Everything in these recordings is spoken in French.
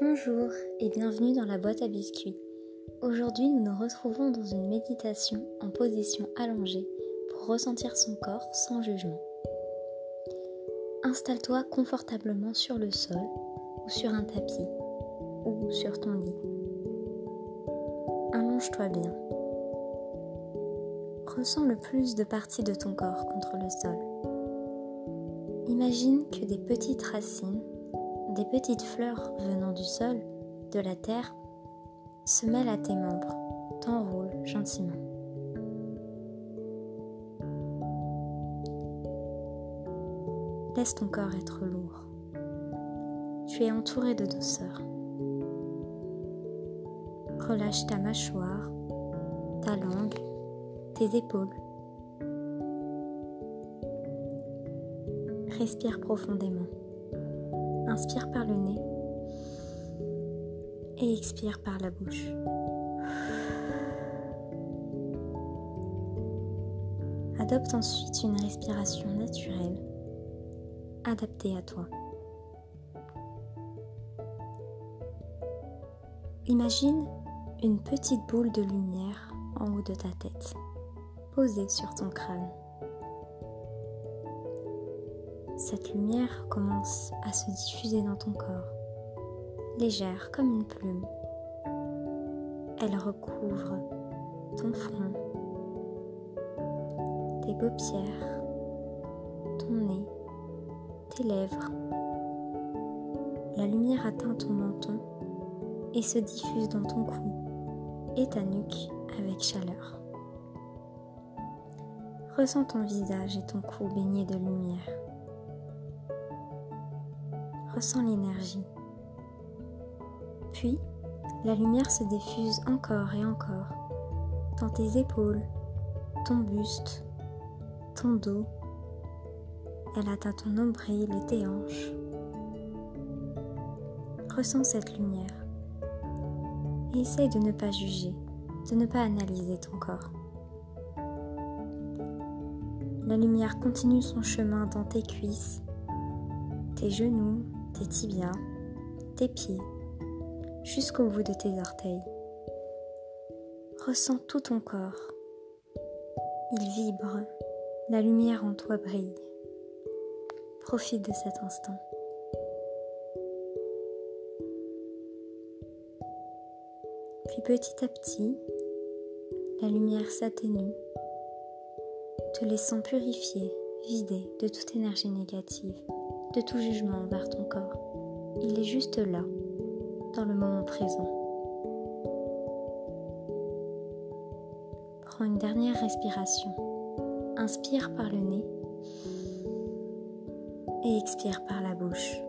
Bonjour et bienvenue dans la boîte à biscuits. Aujourd'hui, nous nous retrouvons dans une méditation en position allongée pour ressentir son corps sans jugement. Installe-toi confortablement sur le sol ou sur un tapis ou sur ton lit. Allonge-toi bien. Ressens le plus de parties de ton corps contre le sol. Imagine que des petites racines des petites fleurs venant du sol, de la terre, se mêlent à tes membres, t'enroulent gentiment. Laisse ton corps être lourd. Tu es entouré de douceur. Relâche ta mâchoire, ta langue, tes épaules. Respire profondément. Inspire par le nez et expire par la bouche. Adopte ensuite une respiration naturelle, adaptée à toi. Imagine une petite boule de lumière en haut de ta tête, posée sur ton crâne. Cette lumière commence à se diffuser dans ton corps, légère comme une plume. Elle recouvre ton front, tes paupières, ton nez, tes lèvres. La lumière atteint ton menton et se diffuse dans ton cou et ta nuque avec chaleur. Ressens ton visage et ton cou baignés de lumière. Ressens l'énergie. Puis, la lumière se diffuse encore et encore dans tes épaules, ton buste, ton dos. Elle atteint ton nombril et tes hanches. Ressens cette lumière et essaye de ne pas juger, de ne pas analyser ton corps. La lumière continue son chemin dans tes cuisses, tes genoux, tes tibias, tes pieds, jusqu'au bout de tes orteils. Ressens tout ton corps. Il vibre, la lumière en toi brille. Profite de cet instant. Puis petit à petit, la lumière s'atténue, te laissant purifier, vider de toute énergie négative de tout jugement envers ton corps. Il est juste là, dans le moment présent. Prends une dernière respiration. Inspire par le nez et expire par la bouche.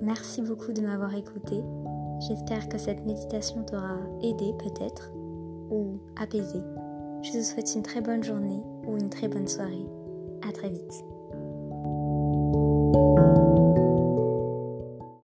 Merci beaucoup de m'avoir écouté. J'espère que cette méditation t'aura aidé peut-être ou apaisé. Je te souhaite une très bonne journée ou une très bonne soirée. À très vite.